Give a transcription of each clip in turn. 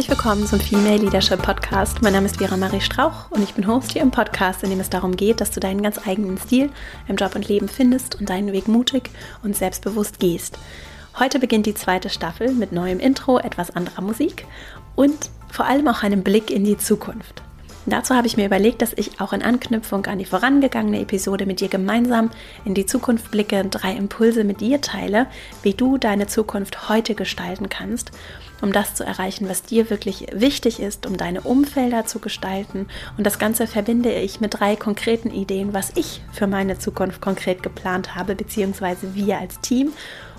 Herzlich willkommen zum Female Leadership Podcast. Mein Name ist Vera Marie Strauch und ich bin Host hier im Podcast, in dem es darum geht, dass du deinen ganz eigenen Stil im Job und Leben findest und deinen Weg mutig und selbstbewusst gehst. Heute beginnt die zweite Staffel mit neuem Intro, etwas anderer Musik und vor allem auch einem Blick in die Zukunft. Dazu habe ich mir überlegt, dass ich auch in Anknüpfung an die vorangegangene Episode mit dir gemeinsam in die Zukunft blicke, drei Impulse mit dir teile, wie du deine Zukunft heute gestalten kannst, um das zu erreichen, was dir wirklich wichtig ist, um deine Umfelder zu gestalten. Und das Ganze verbinde ich mit drei konkreten Ideen, was ich für meine Zukunft konkret geplant habe, beziehungsweise wir als Team.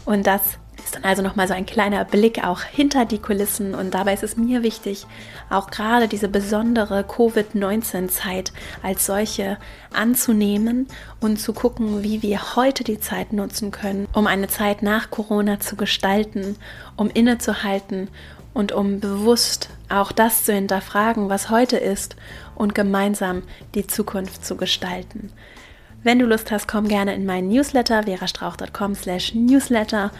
Und das ist dann also nochmal so ein kleiner Blick auch hinter die Kulissen und dabei ist es mir wichtig, auch gerade diese besondere Covid-19-Zeit als solche anzunehmen und zu gucken, wie wir heute die Zeit nutzen können, um eine Zeit nach Corona zu gestalten, um innezuhalten und um bewusst auch das zu hinterfragen, was heute ist und gemeinsam die Zukunft zu gestalten. Wenn du Lust hast, komm gerne in meinen Newsletter verastrauch.com slash newsletter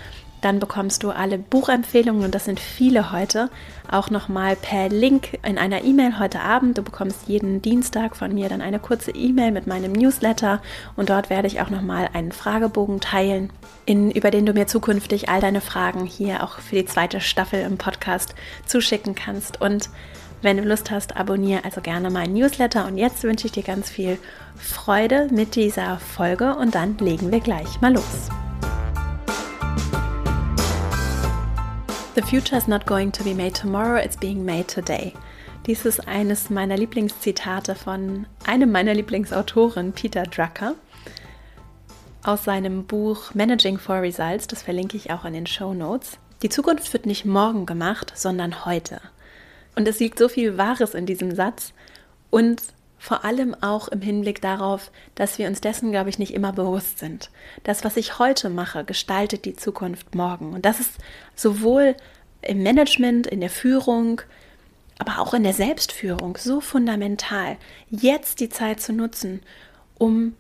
dann bekommst du alle Buchempfehlungen, und das sind viele heute, auch nochmal per Link in einer E-Mail heute Abend. Du bekommst jeden Dienstag von mir dann eine kurze E-Mail mit meinem Newsletter und dort werde ich auch nochmal einen Fragebogen teilen, in, über den du mir zukünftig all deine Fragen hier auch für die zweite Staffel im Podcast zuschicken kannst. Und wenn du Lust hast, abonniere also gerne meinen Newsletter. Und jetzt wünsche ich dir ganz viel Freude mit dieser Folge und dann legen wir gleich mal los. The future is not going to be made tomorrow, it's being made today. Dies ist eines meiner Lieblingszitate von einem meiner Lieblingsautoren, Peter Drucker, aus seinem Buch Managing for Results. Das verlinke ich auch in den Show Notes. Die Zukunft wird nicht morgen gemacht, sondern heute. Und es liegt so viel Wahres in diesem Satz und vor allem auch im Hinblick darauf, dass wir uns dessen, glaube ich, nicht immer bewusst sind. Das, was ich heute mache, gestaltet die Zukunft morgen. Und das ist sowohl im Management, in der Führung, aber auch in der Selbstführung so fundamental, jetzt die Zeit zu nutzen, um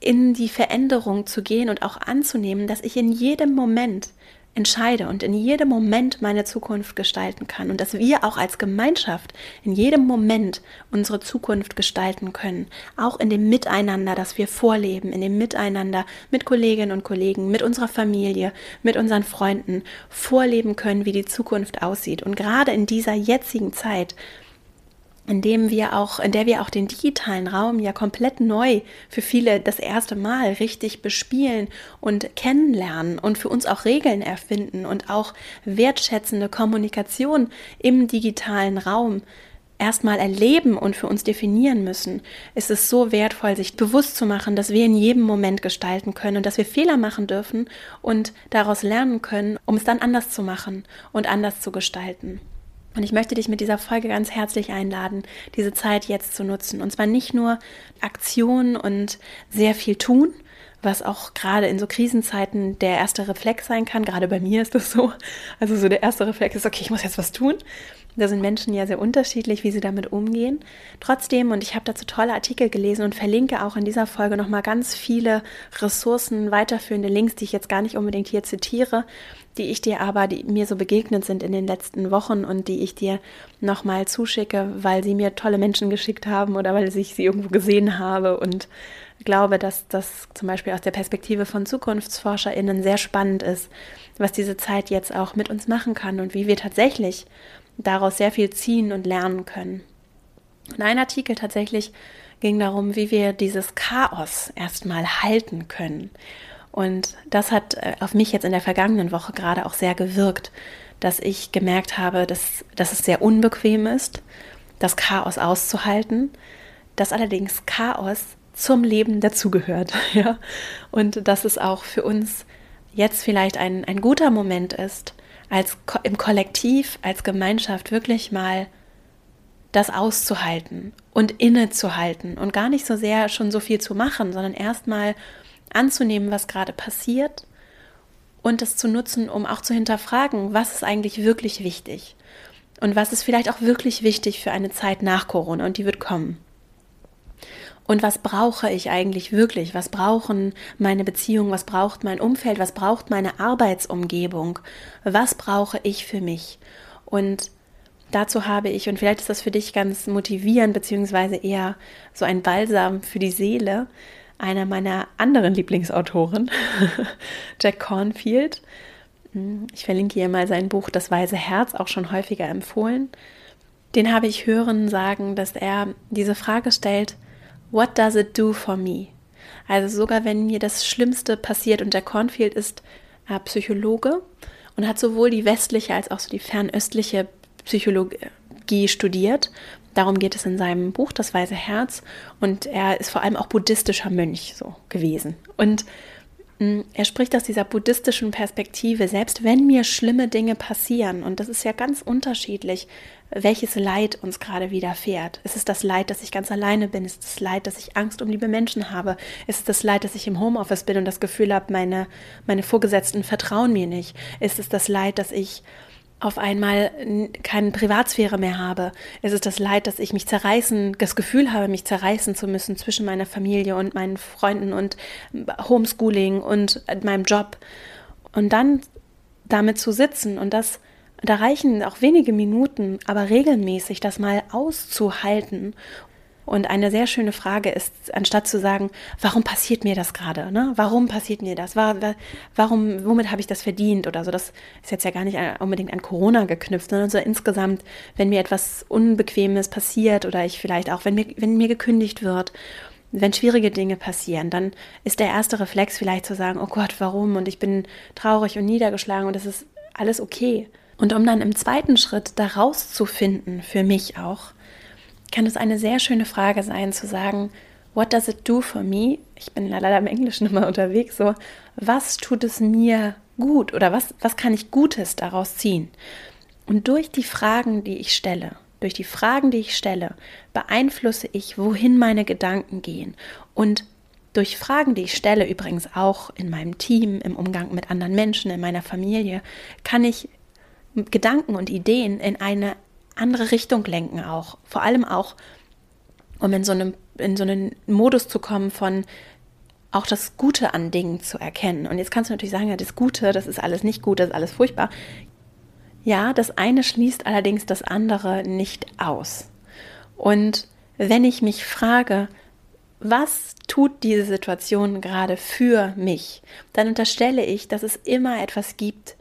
in die Veränderung zu gehen und auch anzunehmen, dass ich in jedem Moment entscheide und in jedem Moment meine Zukunft gestalten kann und dass wir auch als Gemeinschaft in jedem Moment unsere Zukunft gestalten können, auch in dem Miteinander, das wir vorleben, in dem Miteinander mit Kolleginnen und Kollegen, mit unserer Familie, mit unseren Freunden vorleben können, wie die Zukunft aussieht. Und gerade in dieser jetzigen Zeit in dem wir auch, in der wir auch den digitalen Raum ja komplett neu für viele das erste Mal richtig bespielen und kennenlernen und für uns auch Regeln erfinden und auch wertschätzende Kommunikation im digitalen Raum erstmal erleben und für uns definieren müssen, ist es so wertvoll, sich bewusst zu machen, dass wir in jedem Moment gestalten können und dass wir Fehler machen dürfen und daraus lernen können, um es dann anders zu machen und anders zu gestalten. Und ich möchte dich mit dieser Folge ganz herzlich einladen, diese Zeit jetzt zu nutzen. Und zwar nicht nur Aktion und sehr viel tun, was auch gerade in so Krisenzeiten der erste Reflex sein kann. Gerade bei mir ist das so. Also so der erste Reflex ist, okay, ich muss jetzt was tun. Da sind Menschen ja sehr unterschiedlich, wie sie damit umgehen. Trotzdem, und ich habe dazu tolle Artikel gelesen und verlinke auch in dieser Folge nochmal ganz viele Ressourcen, weiterführende Links, die ich jetzt gar nicht unbedingt hier zitiere, die ich dir aber, die mir so begegnet sind in den letzten Wochen und die ich dir nochmal zuschicke, weil sie mir tolle Menschen geschickt haben oder weil ich sie irgendwo gesehen habe und glaube, dass das zum Beispiel aus der Perspektive von ZukunftsforscherInnen sehr spannend ist, was diese Zeit jetzt auch mit uns machen kann und wie wir tatsächlich daraus sehr viel ziehen und lernen können. Und ein Artikel tatsächlich ging darum, wie wir dieses Chaos erstmal halten können. Und das hat äh, auf mich jetzt in der vergangenen Woche gerade auch sehr gewirkt, dass ich gemerkt habe, dass, dass es sehr unbequem ist, das Chaos auszuhalten, dass allerdings Chaos zum Leben dazugehört. Ja? Und dass es auch für uns jetzt vielleicht ein, ein guter Moment ist, als im Kollektiv, als Gemeinschaft wirklich mal das auszuhalten und innezuhalten und gar nicht so sehr schon so viel zu machen, sondern erstmal anzunehmen, was gerade passiert und das zu nutzen, um auch zu hinterfragen, was ist eigentlich wirklich wichtig und was ist vielleicht auch wirklich wichtig für eine Zeit nach Corona und die wird kommen. Und was brauche ich eigentlich wirklich? Was brauchen meine Beziehungen? Was braucht mein Umfeld? Was braucht meine Arbeitsumgebung? Was brauche ich für mich? Und dazu habe ich, und vielleicht ist das für dich ganz motivierend, beziehungsweise eher so ein Balsam für die Seele, einer meiner anderen Lieblingsautoren, Jack Cornfield. Ich verlinke hier mal sein Buch Das Weise Herz, auch schon häufiger empfohlen. Den habe ich hören sagen, dass er diese Frage stellt, What does it do for me? Also sogar wenn mir das Schlimmste passiert und Jack Cornfield ist äh, Psychologe und hat sowohl die westliche als auch so die fernöstliche Psychologie studiert. Darum geht es in seinem Buch Das Weise Herz und er ist vor allem auch buddhistischer Mönch so gewesen. Und er spricht aus dieser buddhistischen Perspektive, selbst wenn mir schlimme Dinge passieren, und das ist ja ganz unterschiedlich, welches Leid uns gerade widerfährt. Ist es das Leid, dass ich ganz alleine bin? Ist es das Leid, dass ich Angst um liebe Menschen habe? Ist es das Leid, dass ich im Homeoffice bin und das Gefühl habe, meine, meine Vorgesetzten vertrauen mir nicht? Ist es das Leid, dass ich auf einmal keine Privatsphäre mehr habe. Es ist das Leid, dass ich mich zerreißen, das Gefühl habe, mich zerreißen zu müssen zwischen meiner Familie und meinen Freunden und Homeschooling und meinem Job. Und dann damit zu sitzen und das, da reichen auch wenige Minuten, aber regelmäßig das mal auszuhalten und eine sehr schöne Frage ist, anstatt zu sagen, warum passiert mir das gerade? Ne? Warum passiert mir das? Warum, womit habe ich das verdient? Oder so, das ist jetzt ja gar nicht unbedingt an Corona geknüpft, sondern so insgesamt, wenn mir etwas Unbequemes passiert oder ich vielleicht auch, wenn mir, wenn mir gekündigt wird, wenn schwierige Dinge passieren, dann ist der erste Reflex vielleicht zu sagen, oh Gott, warum? Und ich bin traurig und niedergeschlagen und es ist alles okay. Und um dann im zweiten Schritt da rauszufinden, für mich auch, kann es eine sehr schöne Frage sein, zu sagen, what does it do for me? Ich bin leider im Englischen immer unterwegs, so, was tut es mir gut oder was, was kann ich Gutes daraus ziehen? Und durch die Fragen, die ich stelle, durch die Fragen, die ich stelle, beeinflusse ich, wohin meine Gedanken gehen. Und durch Fragen, die ich stelle, übrigens auch in meinem Team, im Umgang mit anderen Menschen, in meiner Familie, kann ich Gedanken und Ideen in eine andere Richtung lenken auch. Vor allem auch, um in so einem, in so einen Modus zu kommen von auch das Gute an Dingen zu erkennen. Und jetzt kannst du natürlich sagen, ja, das Gute, das ist alles nicht gut, das ist alles furchtbar. Ja, das eine schließt allerdings das andere nicht aus. Und wenn ich mich frage, was tut diese Situation gerade für mich, dann unterstelle ich, dass es immer etwas gibt,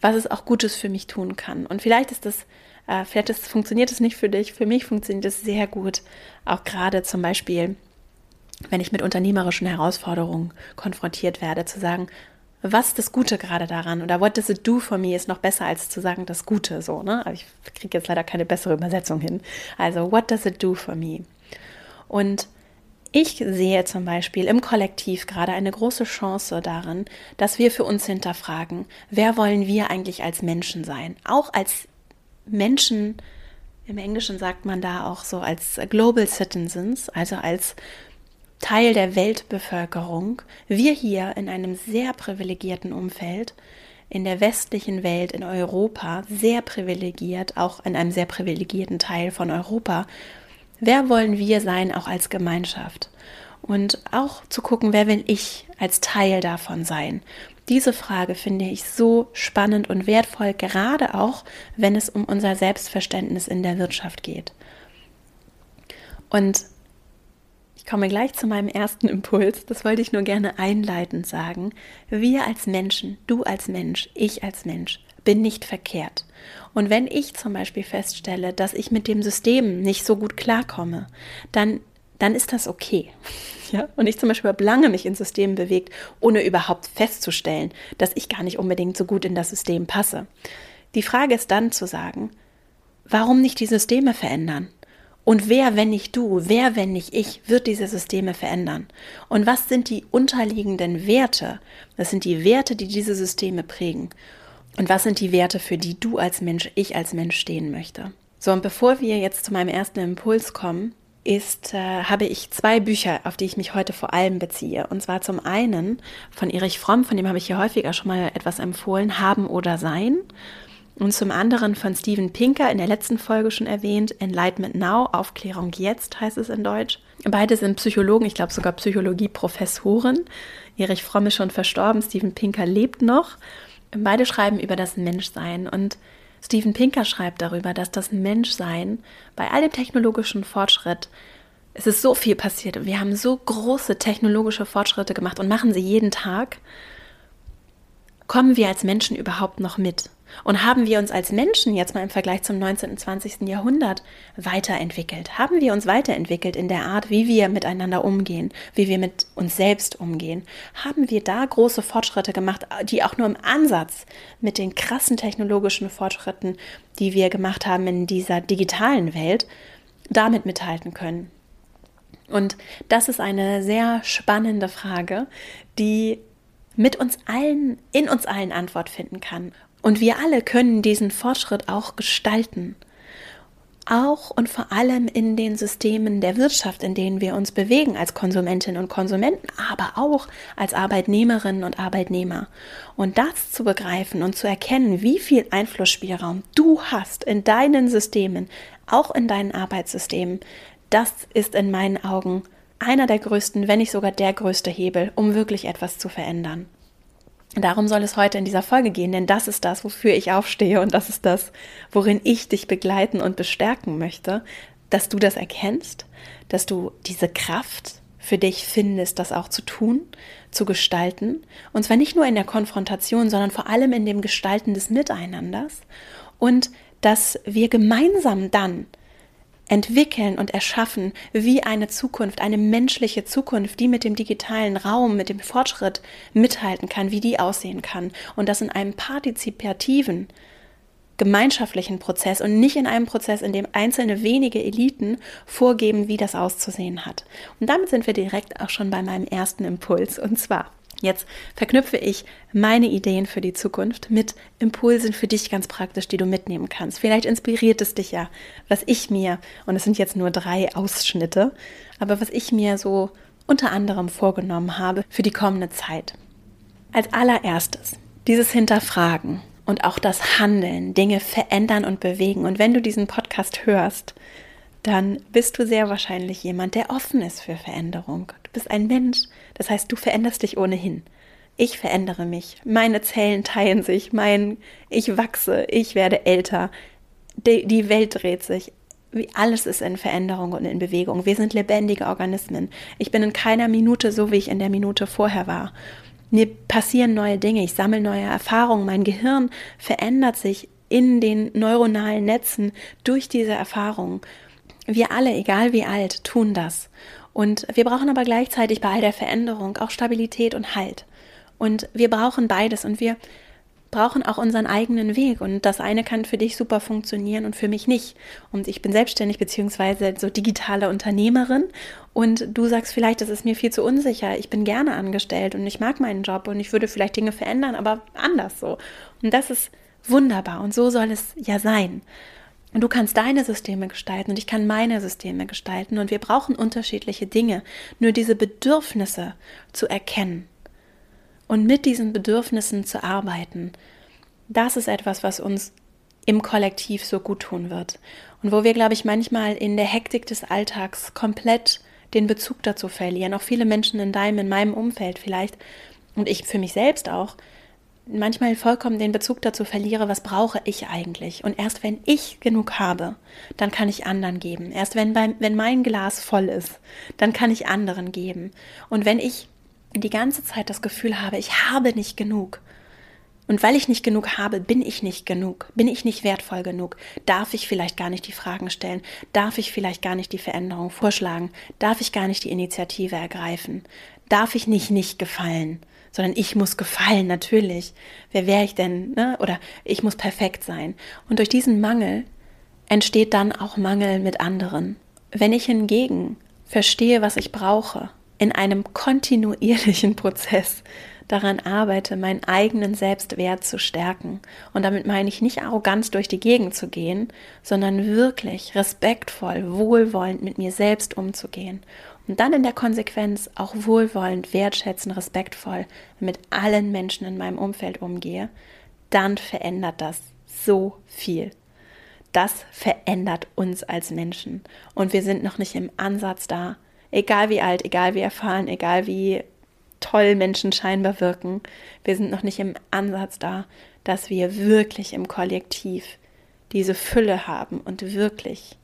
was es auch Gutes für mich tun kann. Und vielleicht ist das, äh, vielleicht ist, funktioniert es nicht für dich. Für mich funktioniert es sehr gut. Auch gerade zum Beispiel, wenn ich mit unternehmerischen Herausforderungen konfrontiert werde, zu sagen, was ist das Gute gerade daran oder what does it do for me ist noch besser als zu sagen das Gute so, ne? Aber ich kriege jetzt leider keine bessere Übersetzung hin. Also what does it do for me? Und ich sehe zum Beispiel im Kollektiv gerade eine große Chance darin, dass wir für uns hinterfragen, wer wollen wir eigentlich als Menschen sein? Auch als Menschen, im Englischen sagt man da auch so als Global Citizens, also als Teil der Weltbevölkerung. Wir hier in einem sehr privilegierten Umfeld, in der westlichen Welt, in Europa, sehr privilegiert, auch in einem sehr privilegierten Teil von Europa, Wer wollen wir sein, auch als Gemeinschaft? Und auch zu gucken, wer will ich als Teil davon sein? Diese Frage finde ich so spannend und wertvoll, gerade auch, wenn es um unser Selbstverständnis in der Wirtschaft geht. Und ich komme gleich zu meinem ersten Impuls. Das wollte ich nur gerne einleitend sagen. Wir als Menschen, du als Mensch, ich als Mensch, bin nicht verkehrt. Und wenn ich zum Beispiel feststelle, dass ich mit dem System nicht so gut klarkomme, dann, dann ist das okay. Ja? Und ich zum Beispiel habe lange mich in Systemen bewegt, ohne überhaupt festzustellen, dass ich gar nicht unbedingt so gut in das System passe. Die Frage ist dann zu sagen, warum nicht die Systeme verändern? Und wer, wenn nicht du, wer, wenn nicht ich, wird diese Systeme verändern? Und was sind die unterliegenden Werte? Das sind die Werte, die diese Systeme prägen. Und was sind die Werte, für die du als Mensch, ich als Mensch stehen möchte? So, und bevor wir jetzt zu meinem ersten Impuls kommen, ist, äh, habe ich zwei Bücher, auf die ich mich heute vor allem beziehe. Und zwar zum einen von Erich Fromm, von dem habe ich hier häufiger schon mal etwas empfohlen, Haben oder Sein. Und zum anderen von Steven Pinker, in der letzten Folge schon erwähnt, Enlightenment Now, Aufklärung jetzt heißt es in Deutsch. Beide sind Psychologen, ich glaube sogar Psychologie-Professoren. Erich Fromm ist schon verstorben, Steven Pinker lebt noch. Beide schreiben über das Menschsein und Steven Pinker schreibt darüber, dass das Menschsein bei all dem technologischen Fortschritt, es ist so viel passiert. Wir haben so große technologische Fortschritte gemacht und machen sie jeden Tag. Kommen wir als Menschen überhaupt noch mit? Und haben wir uns als Menschen jetzt mal im Vergleich zum 19. und 20. Jahrhundert weiterentwickelt? Haben wir uns weiterentwickelt in der Art, wie wir miteinander umgehen, wie wir mit uns selbst umgehen? Haben wir da große Fortschritte gemacht, die auch nur im Ansatz mit den krassen technologischen Fortschritten, die wir gemacht haben in dieser digitalen Welt, damit mithalten können? Und das ist eine sehr spannende Frage, die mit uns allen, in uns allen Antwort finden kann. Und wir alle können diesen Fortschritt auch gestalten. Auch und vor allem in den Systemen der Wirtschaft, in denen wir uns bewegen als Konsumentinnen und Konsumenten, aber auch als Arbeitnehmerinnen und Arbeitnehmer. Und das zu begreifen und zu erkennen, wie viel Einflussspielraum du hast in deinen Systemen, auch in deinen Arbeitssystemen, das ist in meinen Augen einer der größten, wenn nicht sogar der größte Hebel, um wirklich etwas zu verändern. Darum soll es heute in dieser Folge gehen, denn das ist das, wofür ich aufstehe und das ist das, worin ich dich begleiten und bestärken möchte, dass du das erkennst, dass du diese Kraft für dich findest, das auch zu tun, zu gestalten. Und zwar nicht nur in der Konfrontation, sondern vor allem in dem Gestalten des Miteinanders. Und dass wir gemeinsam dann entwickeln und erschaffen, wie eine Zukunft, eine menschliche Zukunft, die mit dem digitalen Raum, mit dem Fortschritt mithalten kann, wie die aussehen kann. Und das in einem partizipativen, gemeinschaftlichen Prozess und nicht in einem Prozess, in dem einzelne wenige Eliten vorgeben, wie das auszusehen hat. Und damit sind wir direkt auch schon bei meinem ersten Impuls. Und zwar, Jetzt verknüpfe ich meine Ideen für die Zukunft mit Impulsen für dich ganz praktisch, die du mitnehmen kannst. Vielleicht inspiriert es dich ja, was ich mir, und es sind jetzt nur drei Ausschnitte, aber was ich mir so unter anderem vorgenommen habe für die kommende Zeit. Als allererstes dieses Hinterfragen und auch das Handeln, Dinge verändern und bewegen. Und wenn du diesen Podcast hörst, dann bist du sehr wahrscheinlich jemand, der offen ist für Veränderung. Bist ein Mensch, das heißt, du veränderst dich ohnehin. Ich verändere mich, meine Zellen teilen sich, mein ich wachse, ich werde älter, die, die Welt dreht sich. Wie alles ist in Veränderung und in Bewegung. Wir sind lebendige Organismen. Ich bin in keiner Minute so, wie ich in der Minute vorher war. Mir passieren neue Dinge, ich sammle neue Erfahrungen, mein Gehirn verändert sich in den neuronalen Netzen durch diese Erfahrungen. Wir alle, egal wie alt, tun das. Und wir brauchen aber gleichzeitig bei all der Veränderung auch Stabilität und Halt. Und wir brauchen beides und wir brauchen auch unseren eigenen Weg. Und das eine kann für dich super funktionieren und für mich nicht. Und ich bin selbstständig beziehungsweise so digitale Unternehmerin und du sagst vielleicht, das ist mir viel zu unsicher. Ich bin gerne angestellt und ich mag meinen Job und ich würde vielleicht Dinge verändern, aber anders so. Und das ist wunderbar und so soll es ja sein. Und du kannst deine Systeme gestalten und ich kann meine Systeme gestalten und wir brauchen unterschiedliche Dinge. Nur diese Bedürfnisse zu erkennen und mit diesen Bedürfnissen zu arbeiten, das ist etwas, was uns im Kollektiv so gut tun wird. Und wo wir, glaube ich, manchmal in der Hektik des Alltags komplett den Bezug dazu verlieren. Auch viele Menschen in deinem, in meinem Umfeld vielleicht und ich für mich selbst auch, manchmal vollkommen den Bezug dazu verliere, was brauche ich eigentlich. Und erst wenn ich genug habe, dann kann ich anderen geben. Erst wenn, bei, wenn mein Glas voll ist, dann kann ich anderen geben. Und wenn ich die ganze Zeit das Gefühl habe, ich habe nicht genug, und weil ich nicht genug habe, bin ich nicht genug, bin ich nicht wertvoll genug, darf ich vielleicht gar nicht die Fragen stellen, darf ich vielleicht gar nicht die Veränderung vorschlagen, darf ich gar nicht die Initiative ergreifen, darf ich nicht nicht gefallen sondern ich muss gefallen, natürlich. Wer wäre ich denn? Ne? Oder ich muss perfekt sein. Und durch diesen Mangel entsteht dann auch Mangel mit anderen. Wenn ich hingegen verstehe, was ich brauche, in einem kontinuierlichen Prozess daran arbeite, meinen eigenen Selbstwert zu stärken. Und damit meine ich nicht arrogant durch die Gegend zu gehen, sondern wirklich respektvoll, wohlwollend mit mir selbst umzugehen und dann in der Konsequenz auch wohlwollend, wertschätzend, respektvoll mit allen Menschen in meinem Umfeld umgehe, dann verändert das so viel. Das verändert uns als Menschen. Und wir sind noch nicht im Ansatz da. Egal wie alt, egal wie erfahren, egal wie toll Menschen scheinbar wirken, wir sind noch nicht im Ansatz da, dass wir wirklich im Kollektiv diese Fülle haben und wirklich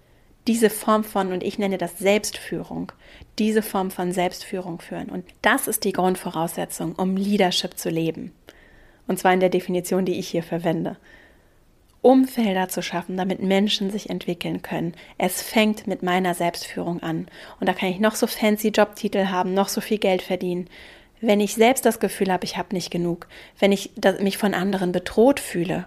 diese Form von, und ich nenne das Selbstführung, diese Form von Selbstführung führen. Und das ist die Grundvoraussetzung, um Leadership zu leben. Und zwar in der Definition, die ich hier verwende. Umfelder zu schaffen, damit Menschen sich entwickeln können. Es fängt mit meiner Selbstführung an. Und da kann ich noch so fancy Jobtitel haben, noch so viel Geld verdienen. Wenn ich selbst das Gefühl habe, ich habe nicht genug, wenn ich mich von anderen bedroht fühle,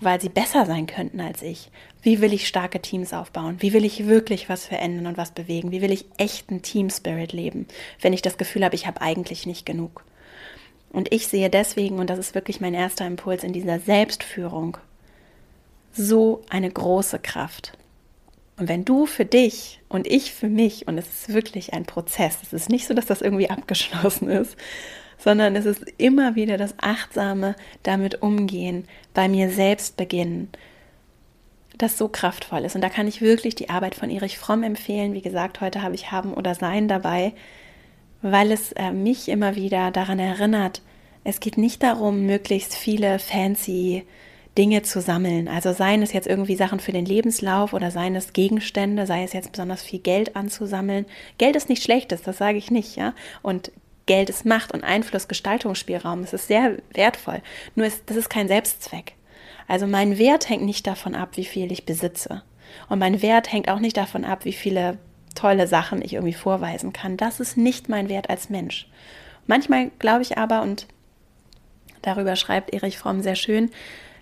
weil sie besser sein könnten als ich, wie will ich starke Teams aufbauen? Wie will ich wirklich was verändern und was bewegen? Wie will ich echten Team Spirit leben, wenn ich das Gefühl habe, ich habe eigentlich nicht genug? Und ich sehe deswegen, und das ist wirklich mein erster Impuls in dieser Selbstführung, so eine große Kraft. Und wenn du für dich und ich für mich, und es ist wirklich ein Prozess, es ist nicht so, dass das irgendwie abgeschlossen ist, sondern es ist immer wieder das achtsame damit umgehen, bei mir selbst beginnen, das so kraftvoll ist. Und da kann ich wirklich die Arbeit von Erich Fromm empfehlen. Wie gesagt, heute habe ich Haben oder Sein dabei, weil es äh, mich immer wieder daran erinnert, es geht nicht darum, möglichst viele fancy Dinge zu sammeln. Also seien es jetzt irgendwie Sachen für den Lebenslauf oder seien es Gegenstände, sei es jetzt besonders viel Geld anzusammeln. Geld ist nicht schlechtes, das sage ich nicht, ja. Und Geld ist Macht und Einfluss, Gestaltungsspielraum. Es ist sehr wertvoll. Nur ist, das ist kein Selbstzweck. Also mein Wert hängt nicht davon ab, wie viel ich besitze. Und mein Wert hängt auch nicht davon ab, wie viele tolle Sachen ich irgendwie vorweisen kann. Das ist nicht mein Wert als Mensch. Manchmal glaube ich aber, und darüber schreibt Erich Fromm sehr schön,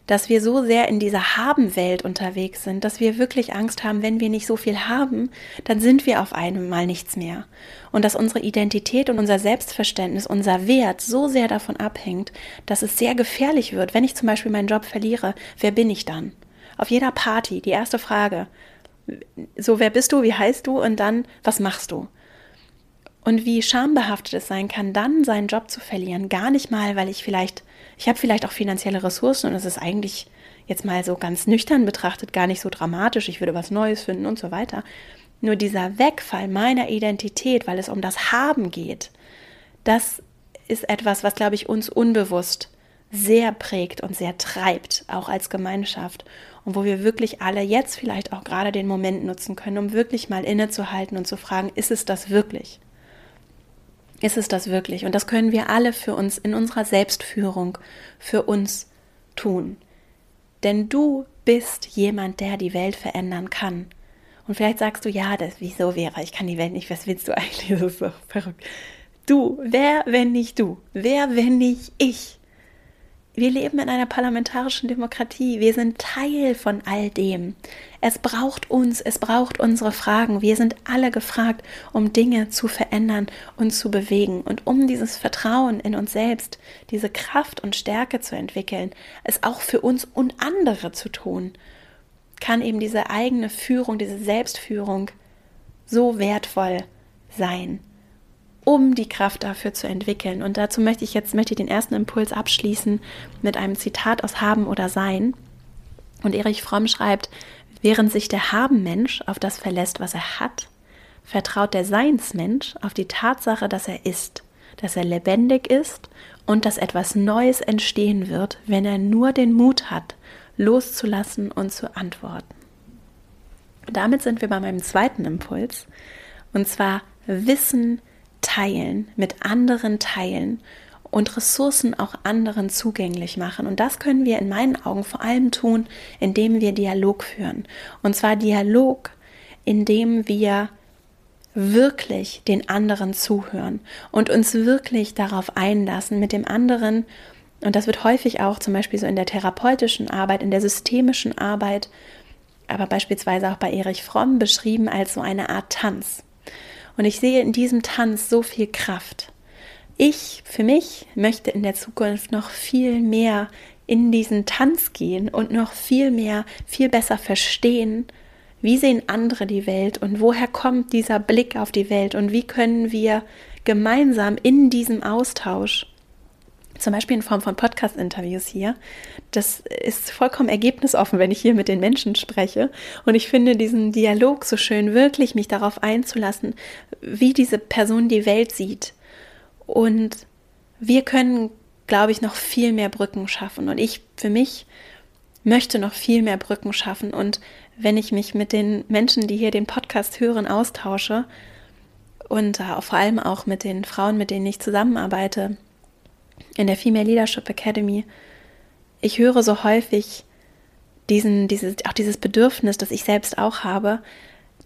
dass wir so sehr in dieser Haben-Welt unterwegs sind, dass wir wirklich Angst haben, wenn wir nicht so viel haben, dann sind wir auf einmal nichts mehr. Und dass unsere Identität und unser Selbstverständnis, unser Wert so sehr davon abhängt, dass es sehr gefährlich wird. Wenn ich zum Beispiel meinen Job verliere, wer bin ich dann? Auf jeder Party, die erste Frage, so wer bist du, wie heißt du und dann, was machst du? Und wie schambehaftet es sein kann, dann seinen Job zu verlieren, gar nicht mal, weil ich vielleicht ich habe vielleicht auch finanzielle Ressourcen und es ist eigentlich jetzt mal so ganz nüchtern betrachtet gar nicht so dramatisch. Ich würde was Neues finden und so weiter. Nur dieser Wegfall meiner Identität, weil es um das Haben geht, das ist etwas, was, glaube ich, uns unbewusst sehr prägt und sehr treibt, auch als Gemeinschaft. Und wo wir wirklich alle jetzt vielleicht auch gerade den Moment nutzen können, um wirklich mal innezuhalten und zu fragen, ist es das wirklich? Ist es das wirklich? Und das können wir alle für uns in unserer Selbstführung für uns tun. Denn du bist jemand, der die Welt verändern kann. Und vielleicht sagst du, ja, das, wieso wäre, ich kann die Welt nicht, was willst du eigentlich? Das ist so verrückt. Du, wer, wenn nicht du? Wer, wenn nicht ich? Wir leben in einer parlamentarischen Demokratie. Wir sind Teil von all dem. Es braucht uns, es braucht unsere Fragen. Wir sind alle gefragt, um Dinge zu verändern und zu bewegen. Und um dieses Vertrauen in uns selbst, diese Kraft und Stärke zu entwickeln, es auch für uns und andere zu tun, kann eben diese eigene Führung, diese Selbstführung so wertvoll sein um die Kraft dafür zu entwickeln. Und dazu möchte ich jetzt möchte ich den ersten Impuls abschließen mit einem Zitat aus Haben oder Sein. Und Erich Fromm schreibt, während sich der Haben-Mensch auf das verlässt, was er hat, vertraut der Seinsmensch auf die Tatsache, dass er ist, dass er lebendig ist und dass etwas Neues entstehen wird, wenn er nur den Mut hat, loszulassen und zu antworten. damit sind wir bei meinem zweiten Impuls, und zwar Wissen teilen, mit anderen teilen und Ressourcen auch anderen zugänglich machen. Und das können wir in meinen Augen vor allem tun, indem wir Dialog führen. Und zwar Dialog, indem wir wirklich den anderen zuhören und uns wirklich darauf einlassen, mit dem anderen, und das wird häufig auch zum Beispiel so in der therapeutischen Arbeit, in der systemischen Arbeit, aber beispielsweise auch bei Erich Fromm beschrieben als so eine Art Tanz. Und ich sehe in diesem Tanz so viel Kraft. Ich für mich möchte in der Zukunft noch viel mehr in diesen Tanz gehen und noch viel mehr, viel besser verstehen, wie sehen andere die Welt und woher kommt dieser Blick auf die Welt und wie können wir gemeinsam in diesem Austausch zum Beispiel in Form von Podcast-Interviews hier. Das ist vollkommen ergebnisoffen, wenn ich hier mit den Menschen spreche. Und ich finde diesen Dialog so schön, wirklich mich darauf einzulassen, wie diese Person die Welt sieht. Und wir können, glaube ich, noch viel mehr Brücken schaffen. Und ich für mich möchte noch viel mehr Brücken schaffen. Und wenn ich mich mit den Menschen, die hier den Podcast hören, austausche und äh, vor allem auch mit den Frauen, mit denen ich zusammenarbeite in der Female Leadership Academy, ich höre so häufig diesen, dieses, auch dieses Bedürfnis, das ich selbst auch habe,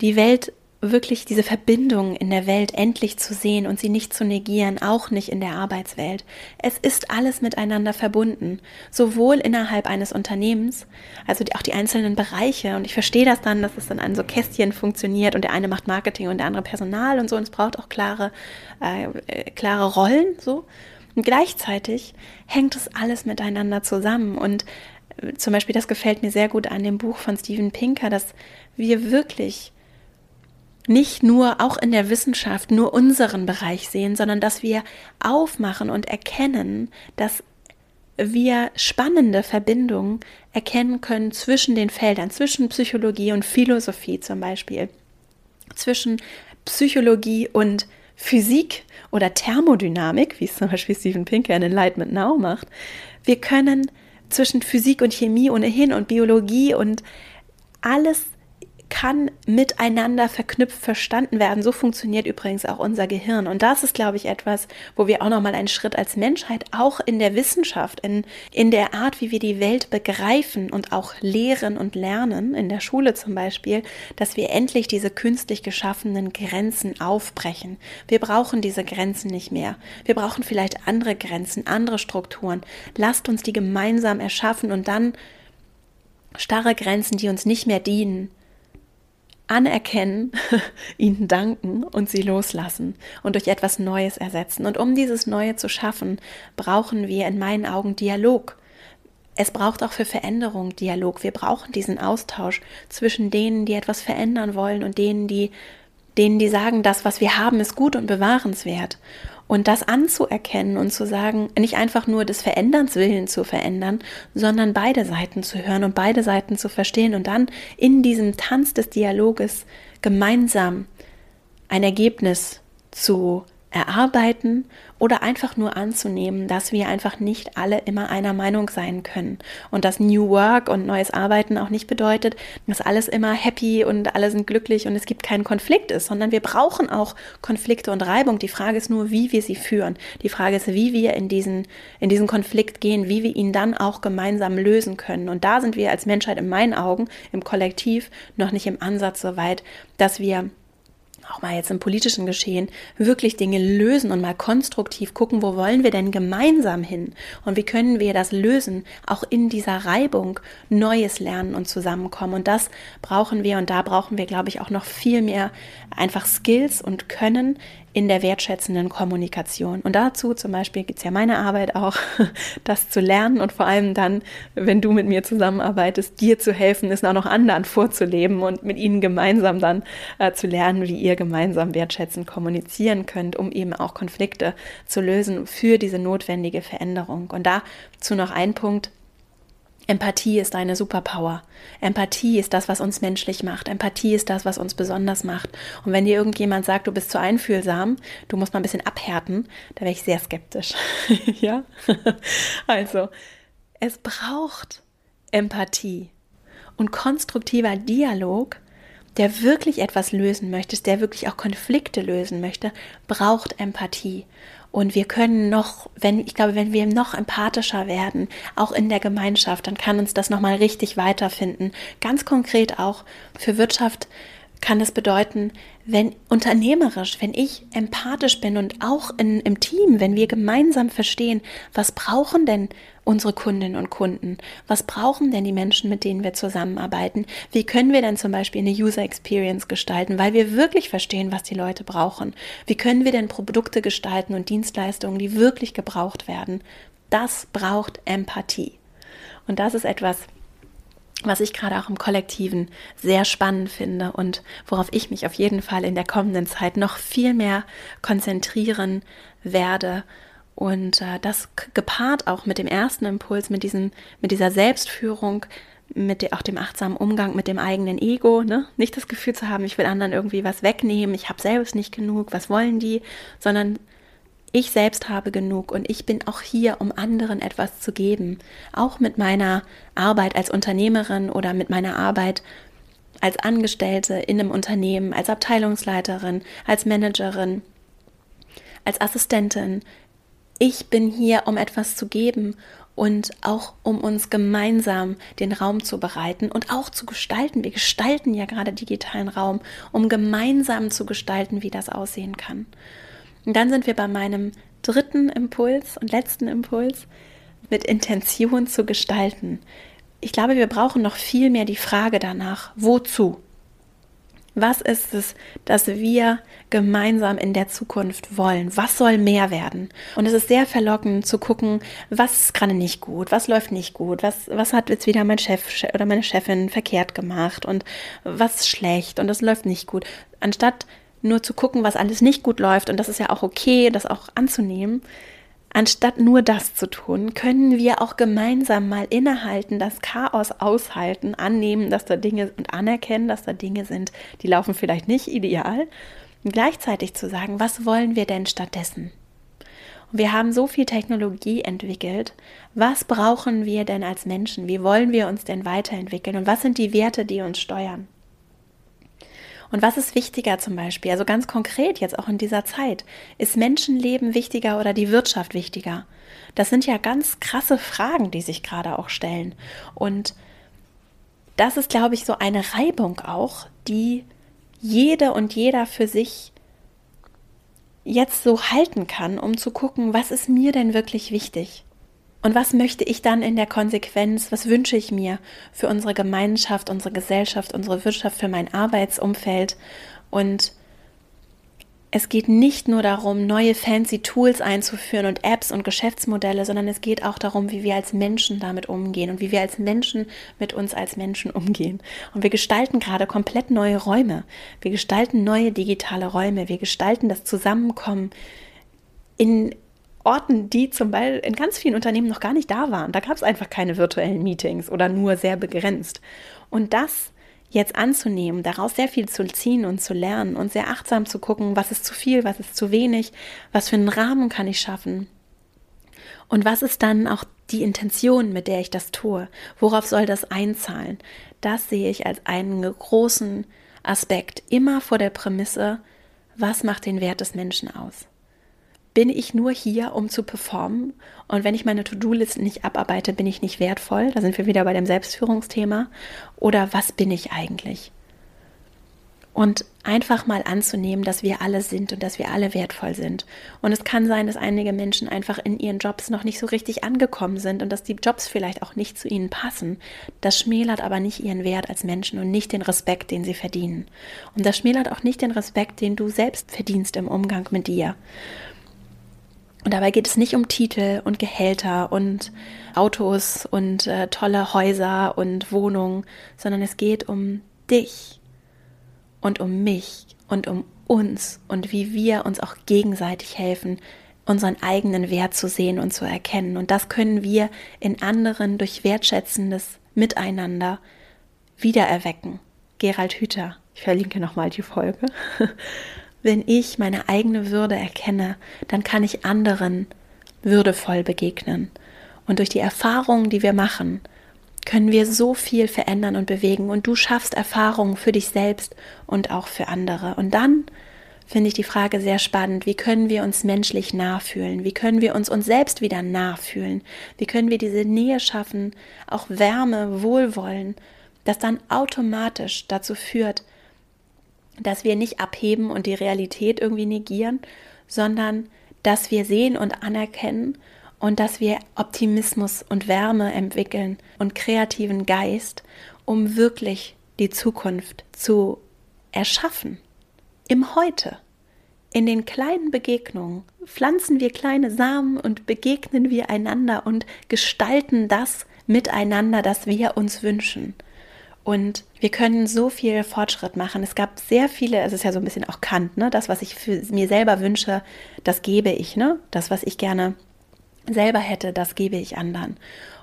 die Welt wirklich diese Verbindung in der Welt endlich zu sehen und sie nicht zu negieren, auch nicht in der Arbeitswelt. Es ist alles miteinander verbunden, sowohl innerhalb eines Unternehmens, also auch die einzelnen Bereiche. Und ich verstehe das dann, dass es dann an so Kästchen funktioniert und der eine macht Marketing und der andere Personal und so. Und es braucht auch klare, äh, äh klare Rollen so. Und gleichzeitig hängt es alles miteinander zusammen. Und äh, zum Beispiel, das gefällt mir sehr gut an dem Buch von Steven Pinker, dass wir wirklich nicht nur auch in der Wissenschaft nur unseren Bereich sehen, sondern dass wir aufmachen und erkennen, dass wir spannende Verbindungen erkennen können zwischen den Feldern, zwischen Psychologie und Philosophie zum Beispiel, zwischen Psychologie und Physik oder Thermodynamik, wie es zum Beispiel Steven Pinker in Enlightenment Now macht. Wir können zwischen Physik und Chemie ohnehin und Biologie und alles kann miteinander verknüpft verstanden werden. So funktioniert übrigens auch unser Gehirn. Und das ist, glaube ich, etwas, wo wir auch nochmal einen Schritt als Menschheit, auch in der Wissenschaft, in, in der Art, wie wir die Welt begreifen und auch lehren und lernen, in der Schule zum Beispiel, dass wir endlich diese künstlich geschaffenen Grenzen aufbrechen. Wir brauchen diese Grenzen nicht mehr. Wir brauchen vielleicht andere Grenzen, andere Strukturen. Lasst uns die gemeinsam erschaffen und dann starre Grenzen, die uns nicht mehr dienen, anerkennen, ihnen danken und sie loslassen und durch etwas Neues ersetzen. Und um dieses Neue zu schaffen, brauchen wir in meinen Augen Dialog. Es braucht auch für Veränderung Dialog. Wir brauchen diesen Austausch zwischen denen, die etwas verändern wollen und denen, die denen, die sagen, das, was wir haben, ist gut und bewahrenswert. Und das anzuerkennen und zu sagen, nicht einfach nur des Veränderns willen zu verändern, sondern beide Seiten zu hören und beide Seiten zu verstehen und dann in diesem Tanz des Dialoges gemeinsam ein Ergebnis zu erarbeiten oder einfach nur anzunehmen, dass wir einfach nicht alle immer einer Meinung sein können und dass New Work und neues Arbeiten auch nicht bedeutet, dass alles immer happy und alle sind glücklich und es gibt keinen Konflikt ist, sondern wir brauchen auch Konflikte und Reibung. Die Frage ist nur, wie wir sie führen. Die Frage ist, wie wir in diesen, in diesen Konflikt gehen, wie wir ihn dann auch gemeinsam lösen können. Und da sind wir als Menschheit in meinen Augen, im Kollektiv, noch nicht im Ansatz so weit, dass wir auch mal jetzt im politischen Geschehen, wirklich Dinge lösen und mal konstruktiv gucken, wo wollen wir denn gemeinsam hin? Und wie können wir das lösen, auch in dieser Reibung Neues lernen und zusammenkommen. Und das brauchen wir. Und da brauchen wir, glaube ich, auch noch viel mehr einfach Skills und Können in der wertschätzenden Kommunikation. Und dazu zum Beispiel gibt es ja meine Arbeit auch, das zu lernen und vor allem dann, wenn du mit mir zusammenarbeitest, dir zu helfen, es auch noch anderen vorzuleben und mit ihnen gemeinsam dann äh, zu lernen, wie ihr gemeinsam wertschätzend kommunizieren könnt, um eben auch Konflikte zu lösen für diese notwendige Veränderung. Und dazu noch ein Punkt, Empathie ist eine Superpower. Empathie ist das, was uns menschlich macht. Empathie ist das, was uns besonders macht. Und wenn dir irgendjemand sagt, du bist zu einfühlsam, du musst mal ein bisschen abhärten, da wäre ich sehr skeptisch. ja? also, es braucht Empathie und konstruktiver Dialog, der wirklich etwas lösen möchte, der wirklich auch Konflikte lösen möchte, braucht Empathie. Und wir können noch, wenn, ich glaube, wenn wir noch empathischer werden, auch in der Gemeinschaft, dann kann uns das nochmal richtig weiterfinden. Ganz konkret auch für Wirtschaft kann es bedeuten, wenn unternehmerisch, wenn ich empathisch bin und auch in, im Team, wenn wir gemeinsam verstehen, was brauchen denn unsere Kundinnen und Kunden, was brauchen denn die Menschen, mit denen wir zusammenarbeiten, wie können wir denn zum Beispiel eine User Experience gestalten, weil wir wirklich verstehen, was die Leute brauchen, wie können wir denn Produkte gestalten und Dienstleistungen, die wirklich gebraucht werden, das braucht Empathie. Und das ist etwas, was ich gerade auch im Kollektiven sehr spannend finde und worauf ich mich auf jeden Fall in der kommenden Zeit noch viel mehr konzentrieren werde. Und äh, das gepaart auch mit dem ersten Impuls, mit, diesem, mit dieser Selbstführung, mit der, auch dem achtsamen Umgang mit dem eigenen Ego, ne? nicht das Gefühl zu haben, ich will anderen irgendwie was wegnehmen, ich habe selbst nicht genug, was wollen die, sondern ich selbst habe genug und ich bin auch hier, um anderen etwas zu geben. Auch mit meiner Arbeit als Unternehmerin oder mit meiner Arbeit als Angestellte in einem Unternehmen, als Abteilungsleiterin, als Managerin, als Assistentin. Ich bin hier, um etwas zu geben und auch um uns gemeinsam den Raum zu bereiten und auch zu gestalten. Wir gestalten ja gerade digitalen Raum, um gemeinsam zu gestalten, wie das aussehen kann. Und dann sind wir bei meinem dritten Impuls und letzten Impuls, mit Intention zu gestalten. Ich glaube, wir brauchen noch viel mehr die Frage danach, wozu? Was ist es, dass wir gemeinsam in der Zukunft wollen? Was soll mehr werden? Und es ist sehr verlockend zu gucken, was ist gerade nicht gut, was läuft nicht gut, was, was hat jetzt wieder mein Chef oder meine Chefin verkehrt gemacht und was ist schlecht und das läuft nicht gut. Anstatt nur zu gucken, was alles nicht gut läuft, und das ist ja auch okay, das auch anzunehmen, anstatt nur das zu tun, können wir auch gemeinsam mal innehalten, das Chaos aushalten, annehmen, dass da Dinge und anerkennen, dass da Dinge sind, die laufen vielleicht nicht ideal, und gleichzeitig zu sagen, was wollen wir denn stattdessen? Und wir haben so viel Technologie entwickelt. Was brauchen wir denn als Menschen? Wie wollen wir uns denn weiterentwickeln? Und was sind die Werte, die uns steuern? Und was ist wichtiger zum Beispiel? Also ganz konkret jetzt auch in dieser Zeit. Ist Menschenleben wichtiger oder die Wirtschaft wichtiger? Das sind ja ganz krasse Fragen, die sich gerade auch stellen. Und das ist, glaube ich, so eine Reibung auch, die jede und jeder für sich jetzt so halten kann, um zu gucken, was ist mir denn wirklich wichtig? Und was möchte ich dann in der Konsequenz, was wünsche ich mir für unsere Gemeinschaft, unsere Gesellschaft, unsere Wirtschaft, für mein Arbeitsumfeld? Und es geht nicht nur darum, neue fancy Tools einzuführen und Apps und Geschäftsmodelle, sondern es geht auch darum, wie wir als Menschen damit umgehen und wie wir als Menschen mit uns als Menschen umgehen. Und wir gestalten gerade komplett neue Räume. Wir gestalten neue digitale Räume. Wir gestalten das Zusammenkommen in Orten, die zum Beispiel in ganz vielen Unternehmen noch gar nicht da waren. Da gab es einfach keine virtuellen Meetings oder nur sehr begrenzt. Und das jetzt anzunehmen, daraus sehr viel zu ziehen und zu lernen und sehr achtsam zu gucken, was ist zu viel, was ist zu wenig, was für einen Rahmen kann ich schaffen. Und was ist dann auch die Intention, mit der ich das tue? Worauf soll das einzahlen? Das sehe ich als einen großen Aspekt immer vor der Prämisse, was macht den Wert des Menschen aus? Bin ich nur hier, um zu performen. Und wenn ich meine To-Do-Listen nicht abarbeite, bin ich nicht wertvoll. Da sind wir wieder bei dem Selbstführungsthema. Oder was bin ich eigentlich? Und einfach mal anzunehmen, dass wir alle sind und dass wir alle wertvoll sind. Und es kann sein, dass einige Menschen einfach in ihren Jobs noch nicht so richtig angekommen sind und dass die Jobs vielleicht auch nicht zu ihnen passen. Das schmälert aber nicht ihren Wert als Menschen und nicht den Respekt, den sie verdienen. Und das schmälert auch nicht den Respekt, den du selbst verdienst im Umgang mit dir. Und dabei geht es nicht um Titel und Gehälter und Autos und äh, tolle Häuser und Wohnungen, sondern es geht um dich und um mich und um uns und wie wir uns auch gegenseitig helfen, unseren eigenen Wert zu sehen und zu erkennen. Und das können wir in anderen durch wertschätzendes Miteinander wiedererwecken. Gerald Hüther, ich verlinke nochmal die Folge, Wenn ich meine eigene Würde erkenne, dann kann ich anderen würdevoll begegnen. Und durch die Erfahrungen, die wir machen, können wir so viel verändern und bewegen. Und du schaffst Erfahrungen für dich selbst und auch für andere. Und dann finde ich die Frage sehr spannend. Wie können wir uns menschlich nachfühlen? Wie können wir uns uns selbst wieder nachfühlen? Wie können wir diese Nähe schaffen, auch Wärme, Wohlwollen, das dann automatisch dazu führt, dass wir nicht abheben und die Realität irgendwie negieren, sondern dass wir sehen und anerkennen und dass wir Optimismus und Wärme entwickeln und kreativen Geist, um wirklich die Zukunft zu erschaffen. Im Heute. In den kleinen Begegnungen pflanzen wir kleine Samen und begegnen wir einander und gestalten das miteinander, das wir uns wünschen. Und wir können so viel Fortschritt machen. Es gab sehr viele, es ist ja so ein bisschen auch Kant, ne? Das, was ich mir selber wünsche, das gebe ich, ne? Das, was ich gerne selber hätte, das gebe ich anderen.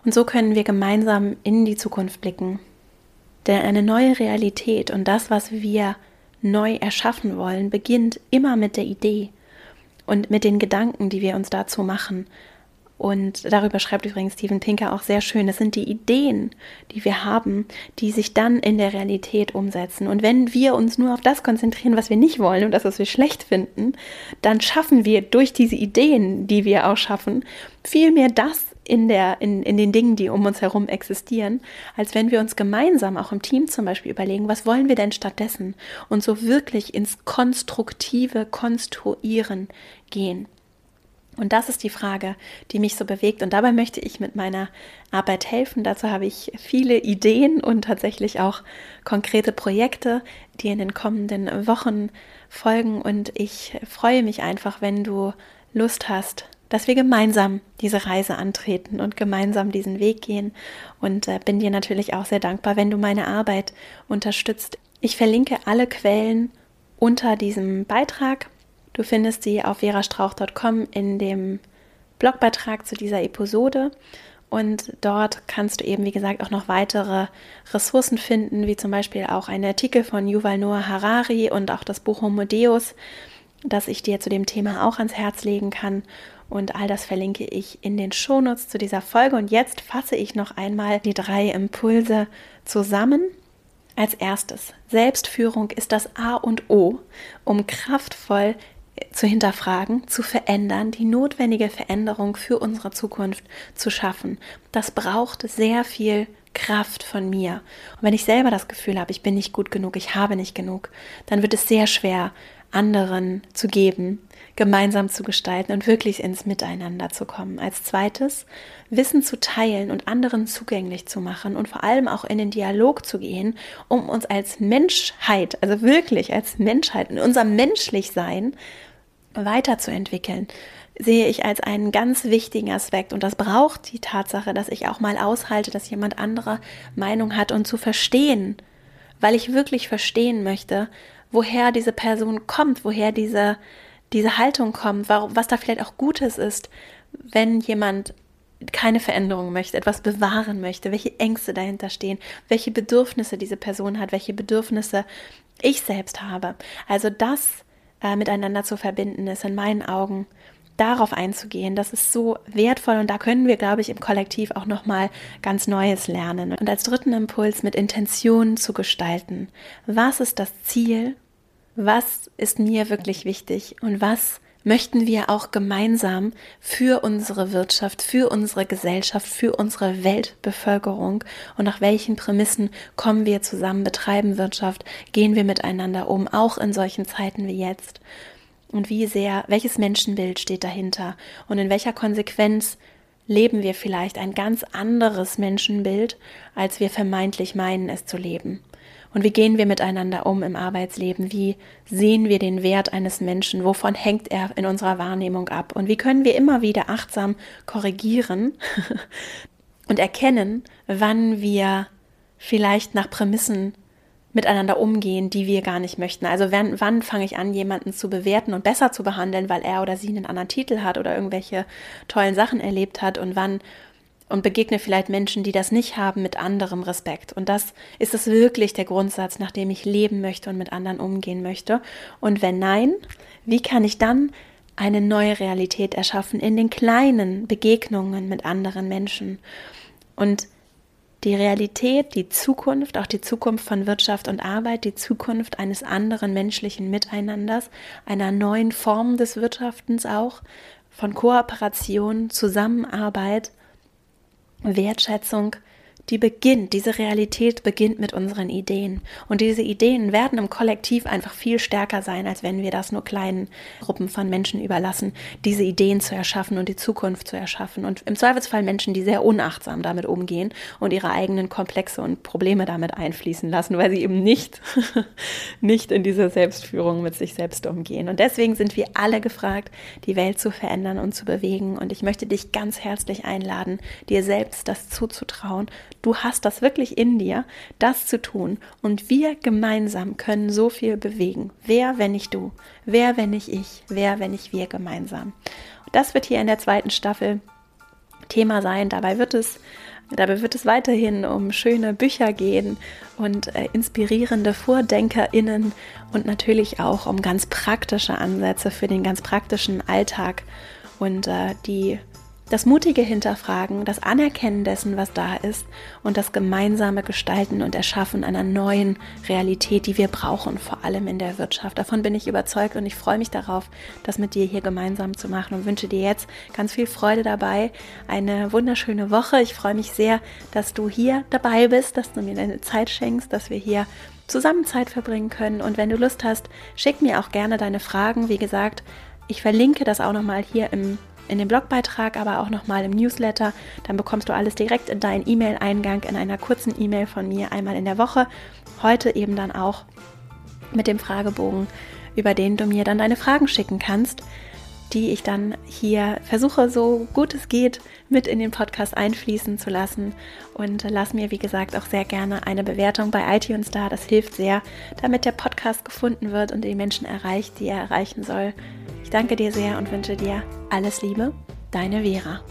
Und so können wir gemeinsam in die Zukunft blicken. Denn eine neue Realität und das, was wir neu erschaffen wollen, beginnt immer mit der Idee. und mit den Gedanken, die wir uns dazu machen. Und darüber schreibt übrigens Steven Pinker auch sehr schön. Es sind die Ideen, die wir haben, die sich dann in der Realität umsetzen. Und wenn wir uns nur auf das konzentrieren, was wir nicht wollen und das, was wir schlecht finden, dann schaffen wir durch diese Ideen, die wir auch schaffen, viel mehr das in, der, in, in den Dingen, die um uns herum existieren, als wenn wir uns gemeinsam, auch im Team zum Beispiel, überlegen, was wollen wir denn stattdessen und so wirklich ins konstruktive Konstruieren gehen. Und das ist die Frage, die mich so bewegt. Und dabei möchte ich mit meiner Arbeit helfen. Dazu habe ich viele Ideen und tatsächlich auch konkrete Projekte, die in den kommenden Wochen folgen. Und ich freue mich einfach, wenn du Lust hast, dass wir gemeinsam diese Reise antreten und gemeinsam diesen Weg gehen. Und äh, bin dir natürlich auch sehr dankbar, wenn du meine Arbeit unterstützt. Ich verlinke alle Quellen unter diesem Beitrag. Du findest sie auf verastrauch.com in dem Blogbeitrag zu dieser Episode. Und dort kannst du eben, wie gesagt, auch noch weitere Ressourcen finden, wie zum Beispiel auch einen Artikel von Yuval Noah Harari und auch das Buch Homo Deus, das ich dir zu dem Thema auch ans Herz legen kann. Und all das verlinke ich in den Shownotes zu dieser Folge. Und jetzt fasse ich noch einmal die drei Impulse zusammen. Als erstes, Selbstführung ist das A und O, um kraftvoll zu hinterfragen, zu verändern, die notwendige Veränderung für unsere Zukunft zu schaffen. Das braucht sehr viel Kraft von mir. Und wenn ich selber das Gefühl habe, ich bin nicht gut genug, ich habe nicht genug, dann wird es sehr schwer, anderen zu geben, gemeinsam zu gestalten und wirklich ins Miteinander zu kommen. Als zweites, Wissen zu teilen und anderen zugänglich zu machen und vor allem auch in den Dialog zu gehen, um uns als Menschheit, also wirklich als Menschheit, in unserem Menschlichsein weiterzuentwickeln, sehe ich als einen ganz wichtigen Aspekt. Und das braucht die Tatsache, dass ich auch mal aushalte, dass jemand andere Meinung hat und zu verstehen, weil ich wirklich verstehen möchte, woher diese Person kommt, woher diese, diese Haltung kommt, was da vielleicht auch Gutes ist, wenn jemand keine Veränderung möchte, etwas bewahren möchte, welche Ängste dahinter stehen, welche Bedürfnisse diese Person hat, welche Bedürfnisse ich selbst habe. Also das äh, miteinander zu verbinden ist in meinen Augen darauf einzugehen, das ist so wertvoll und da können wir, glaube ich, im Kollektiv auch noch mal ganz Neues lernen. Und als dritten Impuls mit Intention zu gestalten. Was ist das Ziel? Was ist mir wirklich wichtig und was möchten wir auch gemeinsam für unsere Wirtschaft, für unsere Gesellschaft, für unsere Weltbevölkerung und nach welchen Prämissen kommen wir zusammen, betreiben Wirtschaft, gehen wir miteinander um, auch in solchen Zeiten wie jetzt. Und wie sehr, welches Menschenbild steht dahinter und in welcher Konsequenz leben wir vielleicht ein ganz anderes Menschenbild, als wir vermeintlich meinen es zu leben. Und wie gehen wir miteinander um im Arbeitsleben? Wie sehen wir den Wert eines Menschen? Wovon hängt er in unserer Wahrnehmung ab? Und wie können wir immer wieder achtsam korrigieren und erkennen, wann wir vielleicht nach Prämissen miteinander umgehen, die wir gar nicht möchten. Also wann, wann fange ich an, jemanden zu bewerten und besser zu behandeln, weil er oder sie einen anderen Titel hat oder irgendwelche tollen Sachen erlebt hat und wann und begegne vielleicht Menschen, die das nicht haben, mit anderem Respekt. Und das ist es wirklich der Grundsatz, nach dem ich leben möchte und mit anderen umgehen möchte. Und wenn nein, wie kann ich dann eine neue Realität erschaffen in den kleinen Begegnungen mit anderen Menschen? Und die Realität, die Zukunft, auch die Zukunft von Wirtschaft und Arbeit, die Zukunft eines anderen menschlichen Miteinanders, einer neuen Form des Wirtschaftens auch, von Kooperation, Zusammenarbeit, Wertschätzung die beginnt, diese Realität beginnt mit unseren Ideen. Und diese Ideen werden im Kollektiv einfach viel stärker sein, als wenn wir das nur kleinen Gruppen von Menschen überlassen, diese Ideen zu erschaffen und die Zukunft zu erschaffen. Und im Zweifelsfall Menschen, die sehr unachtsam damit umgehen und ihre eigenen Komplexe und Probleme damit einfließen lassen, weil sie eben nicht, nicht in diese Selbstführung mit sich selbst umgehen. Und deswegen sind wir alle gefragt, die Welt zu verändern und zu bewegen. Und ich möchte dich ganz herzlich einladen, dir selbst das zuzutrauen, Du hast das wirklich in dir, das zu tun. Und wir gemeinsam können so viel bewegen. Wer, wenn nicht du? Wer, wenn nicht ich? Wer, wenn nicht wir gemeinsam? das wird hier in der zweiten Staffel Thema sein. Dabei wird es Dabei wird es weiterhin um schöne Bücher gehen und äh, inspirierende VordenkerInnen und natürlich auch um ganz praktische Ansätze für den ganz praktischen Alltag und äh, die das mutige Hinterfragen, das Anerkennen dessen, was da ist und das gemeinsame Gestalten und Erschaffen einer neuen Realität, die wir brauchen, vor allem in der Wirtschaft. Davon bin ich überzeugt und ich freue mich darauf, das mit dir hier gemeinsam zu machen und wünsche dir jetzt ganz viel Freude dabei. Eine wunderschöne Woche. Ich freue mich sehr, dass du hier dabei bist, dass du mir deine Zeit schenkst, dass wir hier zusammen Zeit verbringen können. Und wenn du Lust hast, schick mir auch gerne deine Fragen. Wie gesagt, ich verlinke das auch nochmal hier im in dem Blogbeitrag, aber auch nochmal im Newsletter. Dann bekommst du alles direkt in deinen E-Mail-Eingang in einer kurzen E-Mail von mir einmal in der Woche. Heute eben dann auch mit dem Fragebogen, über den du mir dann deine Fragen schicken kannst, die ich dann hier versuche, so gut es geht, mit in den Podcast einfließen zu lassen. Und lass mir, wie gesagt, auch sehr gerne eine Bewertung bei iTunes da. Das hilft sehr, damit der Podcast gefunden wird und die Menschen erreicht, die er erreichen soll. Ich danke dir sehr und wünsche dir alles Liebe, deine Vera.